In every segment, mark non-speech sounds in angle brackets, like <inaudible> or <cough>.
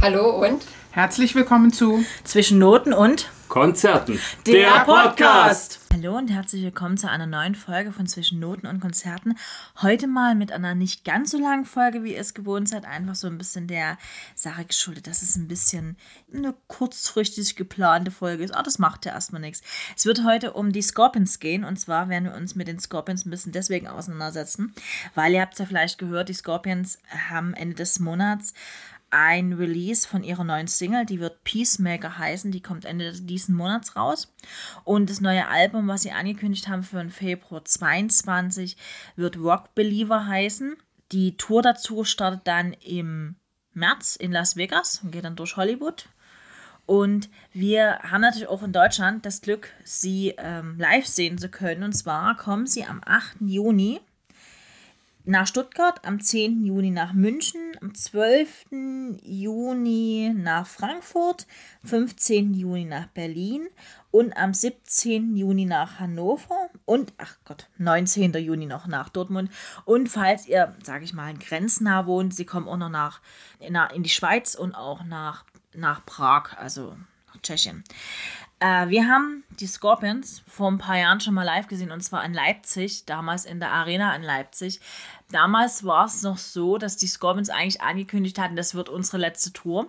Hallo und Herzlich willkommen zu Zwischen Noten und Konzerten. der Podcast. Hallo und herzlich willkommen zu einer neuen Folge von Zwischen Noten und Konzerten. Heute mal mit einer nicht ganz so langen Folge, wie ihr es gewohnt seid. Einfach so ein bisschen der Sache geschuldet, dass es ein bisschen eine kurzfristig geplante Folge ist. Aber das macht ja erstmal nichts. Es wird heute um die Scorpions gehen. Und zwar werden wir uns mit den Scorpions ein bisschen deswegen auseinandersetzen, weil ihr habt es ja vielleicht gehört, die Scorpions haben Ende des Monats ein Release von ihrer neuen Single, die wird Peacemaker heißen, die kommt Ende diesen Monats raus. Und das neue Album, was sie angekündigt haben für den Februar 22, wird Rock Believer heißen. Die Tour dazu startet dann im März in Las Vegas und geht dann durch Hollywood. Und wir haben natürlich auch in Deutschland das Glück, sie ähm, live sehen zu können. Und zwar kommen sie am 8. Juni nach Stuttgart, am 10. Juni nach München, am 12. Juni nach Frankfurt, 15. Juni nach Berlin und am 17. Juni nach Hannover und, ach Gott, 19. Juni noch nach Dortmund. Und falls ihr, sage ich mal, grenznah wohnt, sie kommen auch noch nach, in, die Schweiz und auch nach, nach Prag, also nach Tschechien. Äh, wir haben die Scorpions vor ein paar Jahren schon mal live gesehen und zwar in Leipzig, damals in der Arena in Leipzig. Damals war es noch so, dass die Scorpions eigentlich angekündigt hatten, das wird unsere letzte Tour.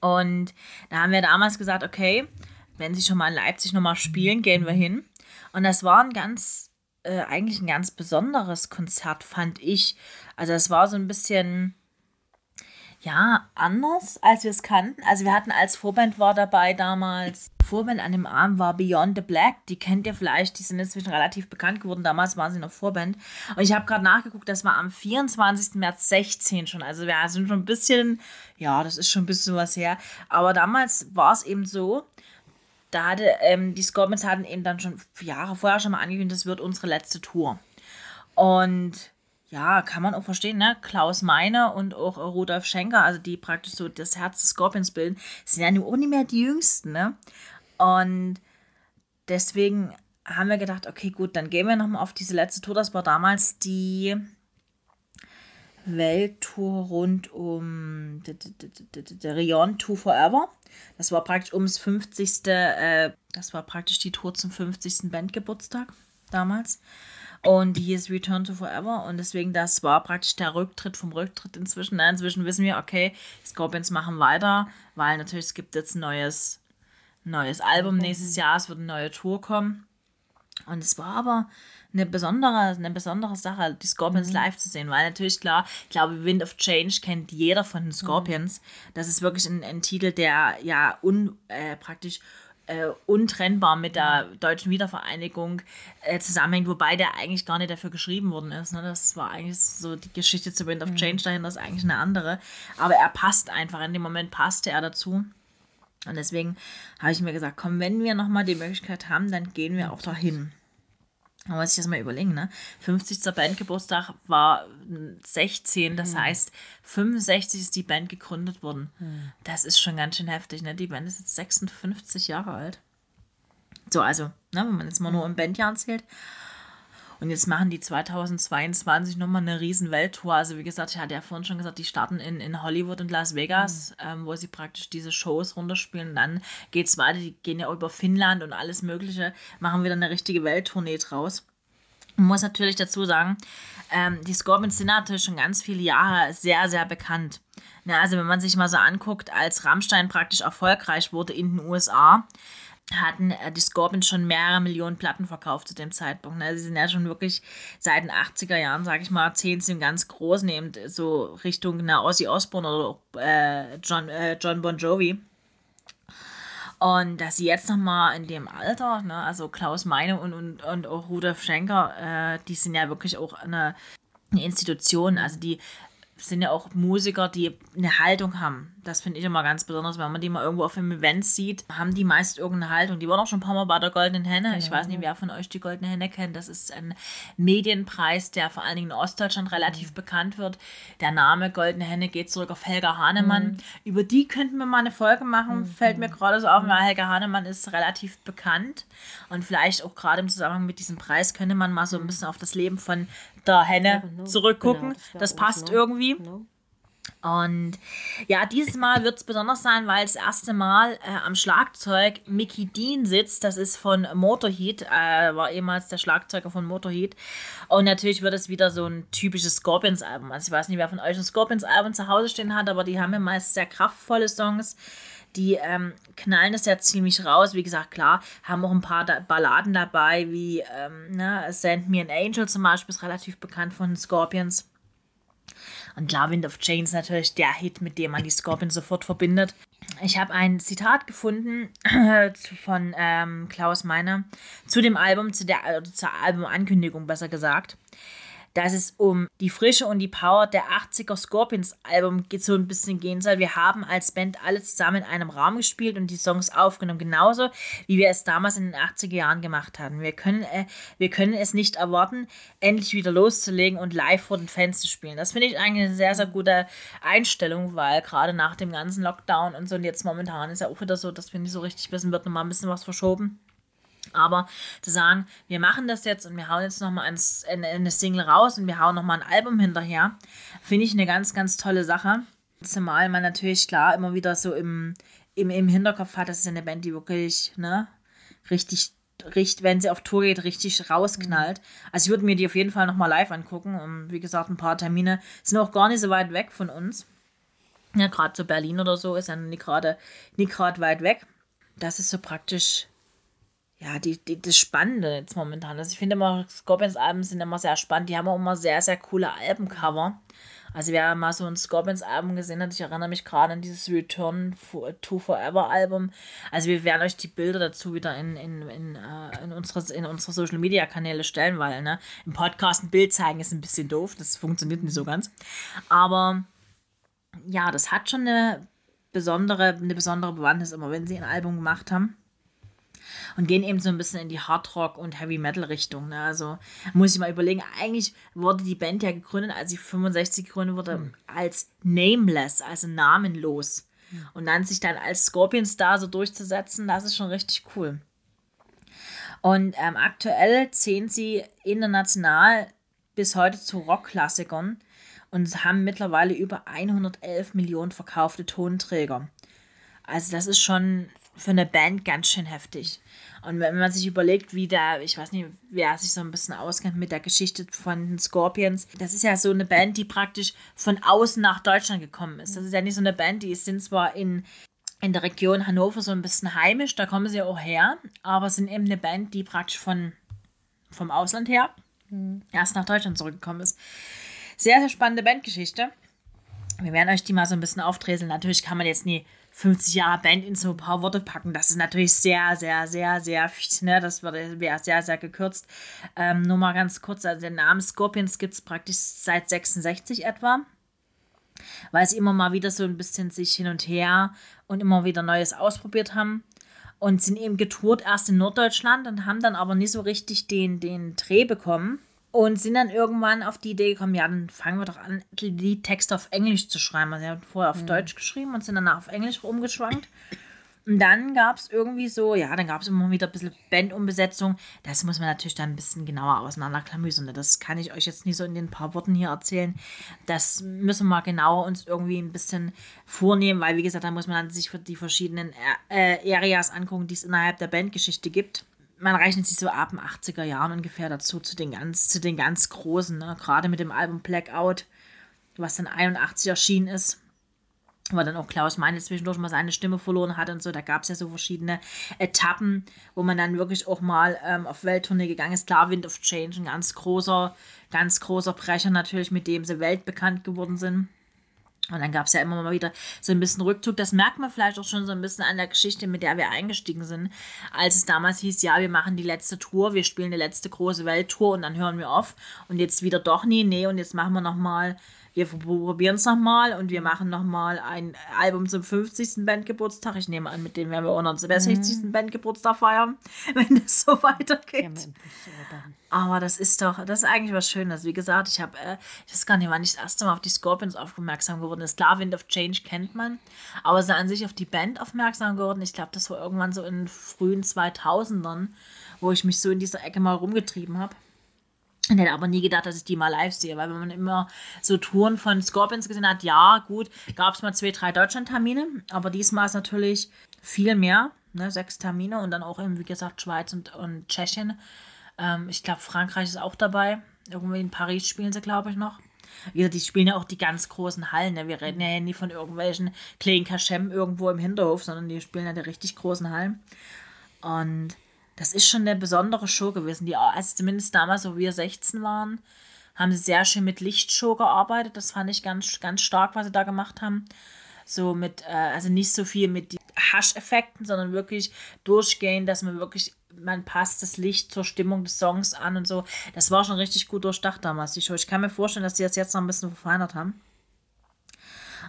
Und da haben wir damals gesagt, okay, wenn sie schon mal in Leipzig nochmal spielen, gehen wir hin. Und das war ein ganz, äh, eigentlich ein ganz besonderes Konzert, fand ich. Also es war so ein bisschen, ja, anders, als wir es kannten. Also wir hatten als Vorband war dabei damals, Vorband an dem Arm war Beyond the Black. Die kennt ihr vielleicht, die sind inzwischen relativ bekannt geworden. Damals waren sie noch Vorband. Und ich habe gerade nachgeguckt, das war am 24. März 16 schon. Also wir sind schon ein bisschen, ja, das ist schon ein bisschen was her. Aber damals war es eben so, da hatte, ähm, die Scorpions hatten eben dann schon Jahre vorher schon mal angekündigt, das wird unsere letzte Tour. Und ja, kann man auch verstehen, ne? Klaus Meiner und auch Rudolf Schenker, also die praktisch so das Herz des Scorpions bilden, sind ja nur auch nicht mehr die Jüngsten, ne? Und deswegen haben wir gedacht, okay, gut, dann gehen wir nochmal auf diese letzte Tour. Das war damals die Welttour rund um Rion Tour Forever. Das war praktisch ums 50. Äh, das war praktisch die Tour zum 50. Bandgeburtstag damals. Und die hieß Return to Forever. Und deswegen, das war praktisch der Rücktritt vom Rücktritt inzwischen. Na, inzwischen wissen wir, okay, Scorpions machen weiter, weil natürlich es gibt jetzt ein neues, neues Album nächstes Jahr, es wird eine neue Tour kommen. Und es war aber eine besondere, eine besondere Sache, die Scorpions mhm. live zu sehen, weil natürlich klar, ich glaube, Wind of Change kennt jeder von den Scorpions. Mhm. Das ist wirklich ein, ein Titel, der ja un, äh, praktisch äh, untrennbar mit der deutschen Wiedervereinigung äh, zusammenhängt, wobei der eigentlich gar nicht dafür geschrieben worden ist. Ne? Das war eigentlich so die Geschichte zu Wind of Change dahinter ist eigentlich eine andere. Aber er passt einfach, in dem Moment passte er dazu. Und deswegen habe ich mir gesagt, komm, wenn wir nochmal die Möglichkeit haben, dann gehen wir auch dahin. Man muss sich das mal überlegen, ne? 50. Bandgeburtstag war 16, das mhm. heißt, 65 ist die Band gegründet worden. Mhm. Das ist schon ganz schön heftig, ne? Die Band ist jetzt 56 Jahre alt. So, also, ne, wenn man jetzt mal nur im Bandjahr zählt. Und jetzt machen die 2022 nochmal eine riesen Welttour. Also wie gesagt, ich hatte ja vorhin schon gesagt, die starten in, in Hollywood und Las Vegas, mhm. ähm, wo sie praktisch diese Shows runterspielen. Und dann geht es weiter, die gehen ja über Finnland und alles mögliche, machen wieder eine richtige Welttournee draus. Man muss natürlich dazu sagen, ähm, die Scorpions sind natürlich schon ganz viele Jahre sehr, sehr bekannt. Ja, also wenn man sich mal so anguckt, als Rammstein praktisch erfolgreich wurde in den USA, hatten äh, die Scorpions schon mehrere Millionen Platten verkauft zu dem Zeitpunkt. Ne? Sie sind ja schon wirklich seit den 80er Jahren, sage ich mal, zehn sind ganz groß, nehmend so Richtung na, Ozzy Osbourne oder äh, John, äh, John Bon Jovi. Und dass sie jetzt nochmal in dem Alter, ne, also Klaus Meine und, und, und auch Rudolf Schenker, äh, die sind ja wirklich auch eine, eine Institution, also die sind ja auch Musiker, die eine Haltung haben. Das finde ich immer ganz besonders, wenn man die mal irgendwo auf einem Event sieht, haben die meist irgendeine Haltung. Die waren auch schon ein paar Mal bei der Goldenen Henne. Genau. Ich weiß nicht, wer von euch die Goldene Henne kennt. Das ist ein Medienpreis, der vor allen Dingen in Ostdeutschland relativ mhm. bekannt wird. Der Name Goldene Henne geht zurück auf Helga Hahnemann. Mhm. Über die könnten wir mal eine Folge machen. Mhm. Fällt mir gerade so auf, weil Helga Hahnemann ist relativ bekannt. Und vielleicht auch gerade im Zusammenhang mit diesem Preis könnte man mal so ein bisschen auf das Leben von der Henne zurückgucken. Genau, das, das passt irgendwie. Genau. Und ja, dieses Mal wird es besonders sein, weil das erste Mal äh, am Schlagzeug Mickey Dean sitzt. Das ist von Motorhead, äh, war ehemals der Schlagzeuger von Motorhead. Und natürlich wird es wieder so ein typisches Scorpions-Album. Also ich weiß nicht, wer von euch ein Scorpions-Album zu Hause stehen hat, aber die haben ja meist sehr kraftvolle Songs. Die ähm, knallen es ja ziemlich raus. Wie gesagt, klar, haben auch ein paar da Balladen dabei, wie ähm, ne, Send Me an Angel zum Beispiel, ist relativ bekannt von Scorpions. Und Love Wind of ist natürlich der Hit, mit dem man die Scorpions sofort verbindet. Ich habe ein Zitat gefunden <clears throat> von ähm, Klaus Meiner zu dem Album, zu der, also zur Albumankündigung besser gesagt dass es um die Frische und die Power der 80er Scorpions Album so ein bisschen gehen soll. Wir haben als Band alle zusammen in einem Raum gespielt und die Songs aufgenommen, genauso wie wir es damals in den 80er Jahren gemacht haben. Wir können, äh, wir können es nicht erwarten, endlich wieder loszulegen und live vor den Fans zu spielen. Das finde ich eigentlich eine sehr, sehr gute Einstellung, weil gerade nach dem ganzen Lockdown und so und jetzt momentan ist ja auch wieder so, dass wir nicht so richtig wissen, wird nochmal ein bisschen was verschoben. Aber zu sagen, wir machen das jetzt und wir hauen jetzt nochmal eine Single raus und wir hauen nochmal ein Album hinterher, finde ich eine ganz, ganz tolle Sache. Zumal man natürlich klar immer wieder so im, im, im Hinterkopf hat, das ist eine Band, die wirklich, ne, richtig, richtig, wenn sie auf Tour geht, richtig rausknallt. Mhm. Also ich würde mir die auf jeden Fall nochmal live angucken. Und wie gesagt, ein paar Termine sind auch gar nicht so weit weg von uns. Ja, gerade so Berlin oder so ist ja nicht gerade nicht weit weg. Das ist so praktisch ja, die, die, das Spannende jetzt momentan. Also ich finde immer, Scorpions-Alben sind immer sehr spannend. Die haben auch immer sehr, sehr coole Albencover. Also wer mal so ein Scorpions-Album gesehen hat, ich erinnere mich gerade an dieses Return to Forever Album. Also wir werden euch die Bilder dazu wieder in, in, in, uh, in, unsere, in unsere Social-Media-Kanäle stellen, weil ne, im Podcast ein Bild zeigen ist ein bisschen doof. Das funktioniert nicht so ganz. Aber ja, das hat schon eine besondere, eine besondere Bewandtnis immer, wenn sie ein Album gemacht haben und gehen eben so ein bisschen in die Hardrock- und Heavy-Metal-Richtung. Ne? Also muss ich mal überlegen, eigentlich wurde die Band ja gegründet, als sie 65 gegründet wurde, mhm. als Nameless, also namenlos. Mhm. Und dann sich dann als Scorpion-Star so durchzusetzen, das ist schon richtig cool. Und ähm, aktuell zählen sie international bis heute zu Rockklassikern und haben mittlerweile über 111 Millionen verkaufte Tonträger. Also das ist schon für eine Band ganz schön heftig. Und wenn man sich überlegt, wie da, ich weiß nicht, wer sich so ein bisschen auskennt mit der Geschichte von den Scorpions, das ist ja so eine Band, die praktisch von außen nach Deutschland gekommen ist. Das ist ja nicht so eine Band, die sind zwar in, in der Region Hannover so ein bisschen heimisch, da kommen sie ja auch her, aber sind eben eine Band, die praktisch von, vom Ausland her mhm. erst nach Deutschland zurückgekommen ist. Sehr, sehr spannende Bandgeschichte. Wir werden euch die mal so ein bisschen aufdreseln. Natürlich kann man jetzt nie 50 Jahre Band in so ein paar Worte packen. Das ist natürlich sehr, sehr, sehr, sehr, ne, das wäre sehr, sehr gekürzt. Ähm, nur mal ganz kurz, also der Name Scorpions gibt es praktisch seit 66 etwa, weil sie immer mal wieder so ein bisschen sich hin und her und immer wieder Neues ausprobiert haben und sind eben getourt erst in Norddeutschland und haben dann aber nicht so richtig den, den Dreh bekommen und sind dann irgendwann auf die Idee gekommen, ja, dann fangen wir doch an, die Texte auf Englisch zu schreiben. Also, sie haben vorher auf mhm. Deutsch geschrieben und sind danach auf Englisch rumgeschwankt. Und dann gab es irgendwie so, ja, dann gab es immer wieder ein bisschen Bandumbesetzung. Das muss man natürlich dann ein bisschen genauer auseinanderklamüsern. Das kann ich euch jetzt nicht so in den paar Worten hier erzählen. Das müssen wir genauer uns irgendwie ein bisschen vornehmen, weil, wie gesagt, da muss man dann sich für die verschiedenen äh, Areas angucken, die es innerhalb der Bandgeschichte gibt man rechnet sich so ab den 80er Jahren ungefähr dazu, zu den ganz, zu den ganz großen, ne? gerade mit dem Album Blackout, was dann 81 erschienen ist. Weil dann auch Klaus Meine zwischendurch mal seine Stimme verloren hat und so. Da gab es ja so verschiedene Etappen, wo man dann wirklich auch mal ähm, auf Welttournee gegangen ist. Klar, Wind of Change, ein ganz großer, ganz großer Brecher natürlich, mit dem sie weltbekannt geworden sind. Und dann gab es ja immer mal wieder so ein bisschen Rückzug. Das merkt man vielleicht auch schon so ein bisschen an der Geschichte, mit der wir eingestiegen sind. Als es damals hieß, ja, wir machen die letzte Tour, wir spielen die letzte große Welttour und dann hören wir auf. Und jetzt wieder doch nie, nee, und jetzt machen wir nochmal wir probieren es nochmal und wir machen nochmal ein Album zum 50. Bandgeburtstag. Ich nehme an, mit dem werden wir auch unseren 60. Mhm. Bandgeburtstag feiern, <laughs> wenn es so weitergeht. Aber das ist doch, das ist eigentlich was Schönes. Wie gesagt, ich habe, äh, ich weiß gar nicht, wann ich das erste Mal auf die Scorpions aufmerksam geworden ist. Klar, Wind of Change kennt man, aber so an sich auf die Band aufmerksam geworden. Ich glaube, das war irgendwann so in den frühen 2000ern, wo ich mich so in dieser Ecke mal rumgetrieben habe. Ich hätte aber nie gedacht, dass ich die mal live sehe, weil wenn man immer so Touren von Scorpions gesehen hat, ja, gut, gab es mal zwei, drei Deutschland-Termine, aber diesmal ist natürlich viel mehr, ne, sechs Termine und dann auch eben, wie gesagt, Schweiz und, und Tschechien. Ähm, ich glaube, Frankreich ist auch dabei. Irgendwie in Paris spielen sie, glaube ich, noch. Wie gesagt, die spielen ja auch die ganz großen Hallen. Ne? Wir reden ja nie von irgendwelchen kleinen Kaschem irgendwo im Hinterhof, sondern die spielen ja die richtig großen Hallen. Und das ist schon eine besondere Show gewesen. Die, also zumindest damals, wo wir 16 waren, haben sie sehr schön mit Lichtshow gearbeitet. Das fand ich ganz, ganz stark, was sie da gemacht haben. So mit, äh, also nicht so viel mit Hasch-Effekten, sondern wirklich durchgehend, dass man wirklich, man passt das Licht zur Stimmung des Songs an und so. Das war schon richtig gut durchdacht damals, die Show. Ich kann mir vorstellen, dass sie das jetzt noch ein bisschen verfeinert haben.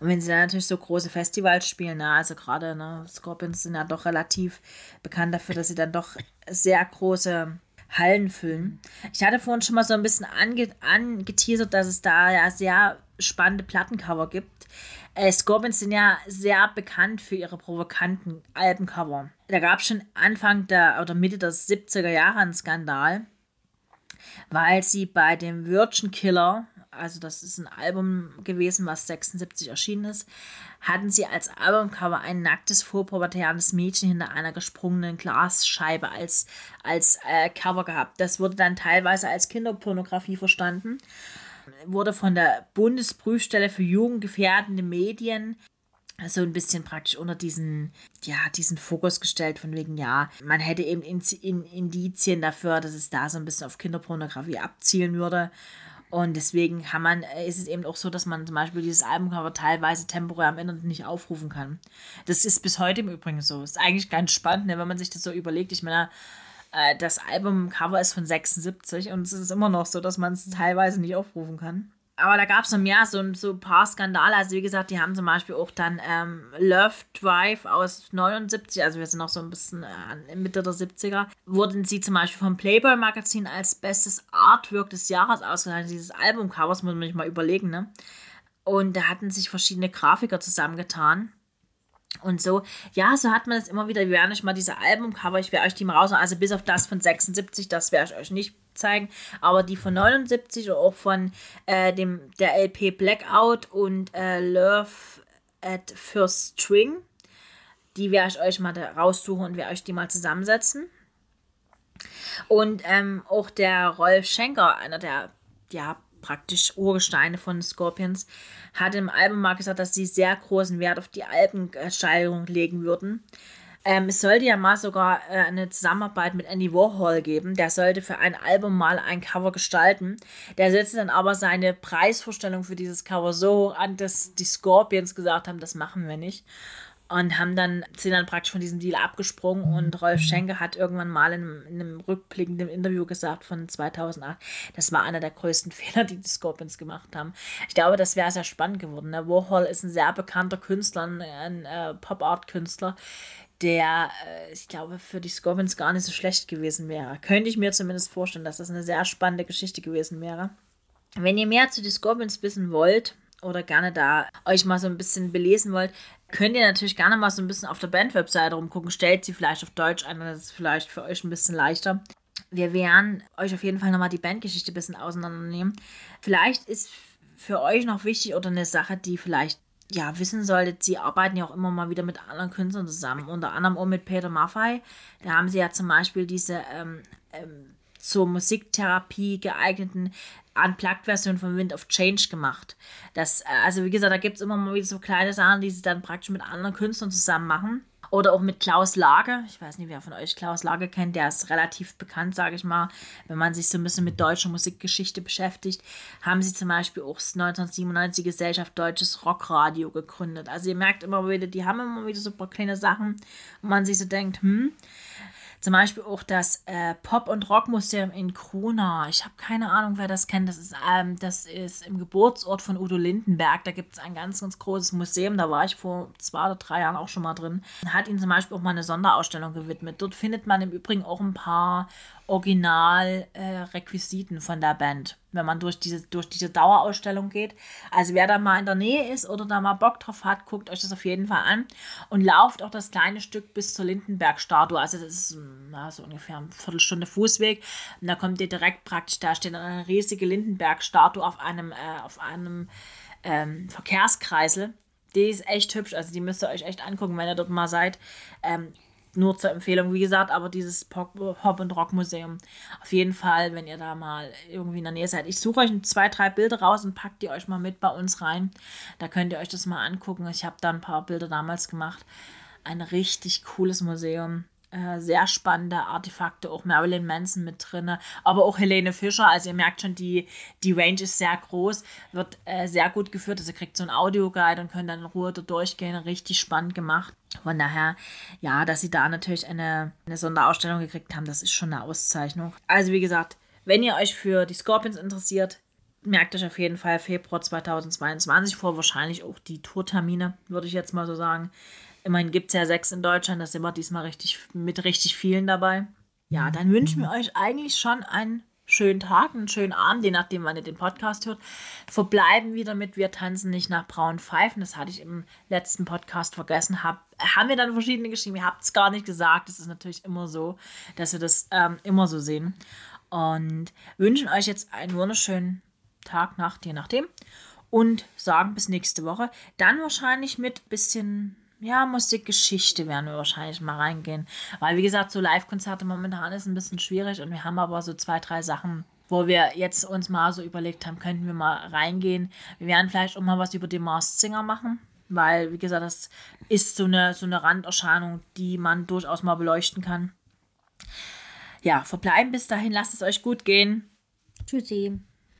Und wenn sie dann natürlich so große Festivals spielen, ne, also gerade ne, Scorpions sind ja doch relativ bekannt dafür, dass sie dann doch sehr große Hallen füllen. Ich hatte vorhin schon mal so ein bisschen ange angeteasert, dass es da ja sehr spannende Plattencover gibt. Äh, Scorpions sind ja sehr bekannt für ihre provokanten Albencover. Da gab es schon Anfang der oder Mitte der 70er Jahre einen Skandal, weil sie bei dem Virgin Killer also das ist ein Album gewesen, was 76 erschienen ist, hatten sie als Albumcover ein nacktes, vorpubertäres Mädchen hinter einer gesprungenen Glasscheibe als, als äh, Cover gehabt. Das wurde dann teilweise als Kinderpornografie verstanden, wurde von der Bundesprüfstelle für jugendgefährdende Medien so ein bisschen praktisch unter diesen, ja, diesen Fokus gestellt, von wegen, ja, man hätte eben Indizien dafür, dass es da so ein bisschen auf Kinderpornografie abzielen würde. Und deswegen kann man, äh, ist es eben auch so, dass man zum Beispiel dieses Albumcover teilweise temporär am Internet nicht aufrufen kann. Das ist bis heute im Übrigen so. Ist eigentlich ganz spannend, ne, wenn man sich das so überlegt. Ich meine, äh, das Albumcover ist von 76 und es ist immer noch so, dass man es teilweise nicht aufrufen kann aber da gab es noch mehr, so, so ein paar Skandale. Also wie gesagt, die haben zum Beispiel auch dann ähm, Love Drive aus 79, also wir sind noch so ein bisschen äh, Mitte der 70er, wurden sie zum Beispiel vom Playboy Magazin als bestes Artwork des Jahres ausgezeichnet. Dieses Albumcovers muss man sich mal überlegen, ne? Und da hatten sich verschiedene Grafiker zusammengetan. Und so, ja, so hat man das immer wieder. Wir werden euch mal diese Albumcover, ich werde euch die mal raus, also bis auf das von 76, das werde ich euch nicht zeigen, aber die von 79 oder auch von äh, dem, der LP Blackout und äh, Love at First String, die werde ich euch mal raussuchen und werde euch die mal zusammensetzen. Und ähm, auch der Rolf Schenker, einer der ja, praktisch Urgesteine von Scorpions, hat im Album mal gesagt, dass sie sehr großen Wert auf die Albensteigerung legen würden. Ähm, es sollte ja mal sogar äh, eine Zusammenarbeit mit Andy Warhol geben. Der sollte für ein Album mal ein Cover gestalten. Der setzte dann aber seine Preisvorstellung für dieses Cover so hoch an, dass die Scorpions gesagt haben, das machen wir nicht. Und haben dann, sind dann praktisch von diesem Deal abgesprungen und Rolf Schenke hat irgendwann mal in, in einem rückblickenden Interview gesagt von 2008, das war einer der größten <laughs> Fehler, die die Scorpions gemacht haben. Ich glaube, das wäre sehr spannend geworden. Ne? Warhol ist ein sehr bekannter Künstler, ein, ein äh, Pop-Art-Künstler, der, äh, ich glaube, für die Scorpions gar nicht so schlecht gewesen wäre. Könnte ich mir zumindest vorstellen, dass das eine sehr spannende Geschichte gewesen wäre. Wenn ihr mehr zu den Scorpions wissen wollt oder gerne da euch mal so ein bisschen belesen wollt, könnt ihr natürlich gerne mal so ein bisschen auf der Band-Webseite rumgucken. Stellt sie vielleicht auf Deutsch ein, das ist vielleicht für euch ein bisschen leichter. Wir werden euch auf jeden Fall nochmal die Bandgeschichte ein bisschen auseinandernehmen. Vielleicht ist für euch noch wichtig oder eine Sache, die vielleicht ja, wissen solltet, sie arbeiten ja auch immer mal wieder mit anderen Künstlern zusammen, unter anderem auch mit Peter Maffei. Da haben sie ja zum Beispiel diese ähm, ähm, zur Musiktherapie geeigneten Unplugged-Version von Wind of Change gemacht. Das, äh, also wie gesagt, da gibt es immer mal wieder so kleine Sachen, die sie dann praktisch mit anderen Künstlern zusammen machen. Oder auch mit Klaus Lage. Ich weiß nicht, wer von euch Klaus Lage kennt. Der ist relativ bekannt, sage ich mal. Wenn man sich so ein bisschen mit deutscher Musikgeschichte beschäftigt, haben sie zum Beispiel auch 1997 Gesellschaft Deutsches Rockradio gegründet. Also ihr merkt immer wieder, die haben immer wieder so ein paar kleine Sachen, wo man sich so denkt, hm, zum Beispiel auch das äh, Pop- und Rockmuseum in Krona. Ich habe keine Ahnung, wer das kennt. Das ist, ähm, das ist im Geburtsort von Udo Lindenberg. Da gibt es ein ganz, ganz großes Museum. Da war ich vor zwei oder drei Jahren auch schon mal drin. Hat ihm zum Beispiel auch mal eine Sonderausstellung gewidmet. Dort findet man im Übrigen auch ein paar Originalrequisiten äh, von der Band, wenn man durch diese, durch diese Dauerausstellung geht. Also wer da mal in der Nähe ist oder da mal Bock drauf hat, guckt euch das auf jeden Fall an und lauft auch das kleine Stück bis zur Lindenberg-Statue. Also das ist na, so ungefähr eine Viertelstunde Fußweg. Und da kommt ihr direkt praktisch, da steht eine riesige Lindenberg-Statue auf einem, äh, auf einem ähm, Verkehrskreisel. Die ist echt hübsch, also die müsst ihr euch echt angucken, wenn ihr dort mal seid. Ähm, nur zur Empfehlung, wie gesagt, aber dieses Pop, Hop- und Rock-Museum, auf jeden Fall, wenn ihr da mal irgendwie in der Nähe seid. Ich suche euch zwei, drei Bilder raus und packt die euch mal mit bei uns rein. Da könnt ihr euch das mal angucken. Ich habe da ein paar Bilder damals gemacht. Ein richtig cooles Museum. Äh, sehr spannende Artefakte, auch Marilyn Manson mit drin, aber auch Helene Fischer. Also ihr merkt schon, die, die Range ist sehr groß, wird äh, sehr gut geführt. Also ihr kriegt so ein Audioguide und könnt dann in Ruhe da durchgehen. Richtig spannend gemacht. Von daher, ja, dass sie da natürlich eine, eine Sonderausstellung gekriegt haben, das ist schon eine Auszeichnung. Also wie gesagt, wenn ihr euch für die Scorpions interessiert, merkt euch auf jeden Fall Februar 2022 vor, wahrscheinlich auch die Tourtermine, würde ich jetzt mal so sagen. Immerhin gibt es ja sechs in Deutschland, da sind wir diesmal richtig mit richtig vielen dabei. Ja, dann wünschen wir euch eigentlich schon einen schönen Tag, einen schönen Abend, je nachdem, wann ihr den Podcast hört. Verbleiben wieder mit Wir tanzen nicht nach braunen Pfeifen. Das hatte ich im letzten Podcast vergessen. Hab, haben wir dann verschiedene geschrieben. Ihr habt es gar nicht gesagt. Es ist natürlich immer so, dass wir das ähm, immer so sehen. Und wünschen euch jetzt einen wunderschönen Tag, Nacht, je nachdem. Und sagen bis nächste Woche. Dann wahrscheinlich mit bisschen ja, Musikgeschichte werden wir wahrscheinlich mal reingehen. Weil, wie gesagt, so Live-Konzerte momentan ist ein bisschen schwierig und wir haben aber so zwei, drei Sachen, wo wir jetzt uns mal so überlegt haben, könnten wir mal reingehen. Wir werden vielleicht auch mal was über den Masked Singer machen. Weil, wie gesagt, das ist so eine, so eine Randerscheinung, die man durchaus mal beleuchten kann. Ja, verbleiben bis dahin. Lasst es euch gut gehen. Tschüssi.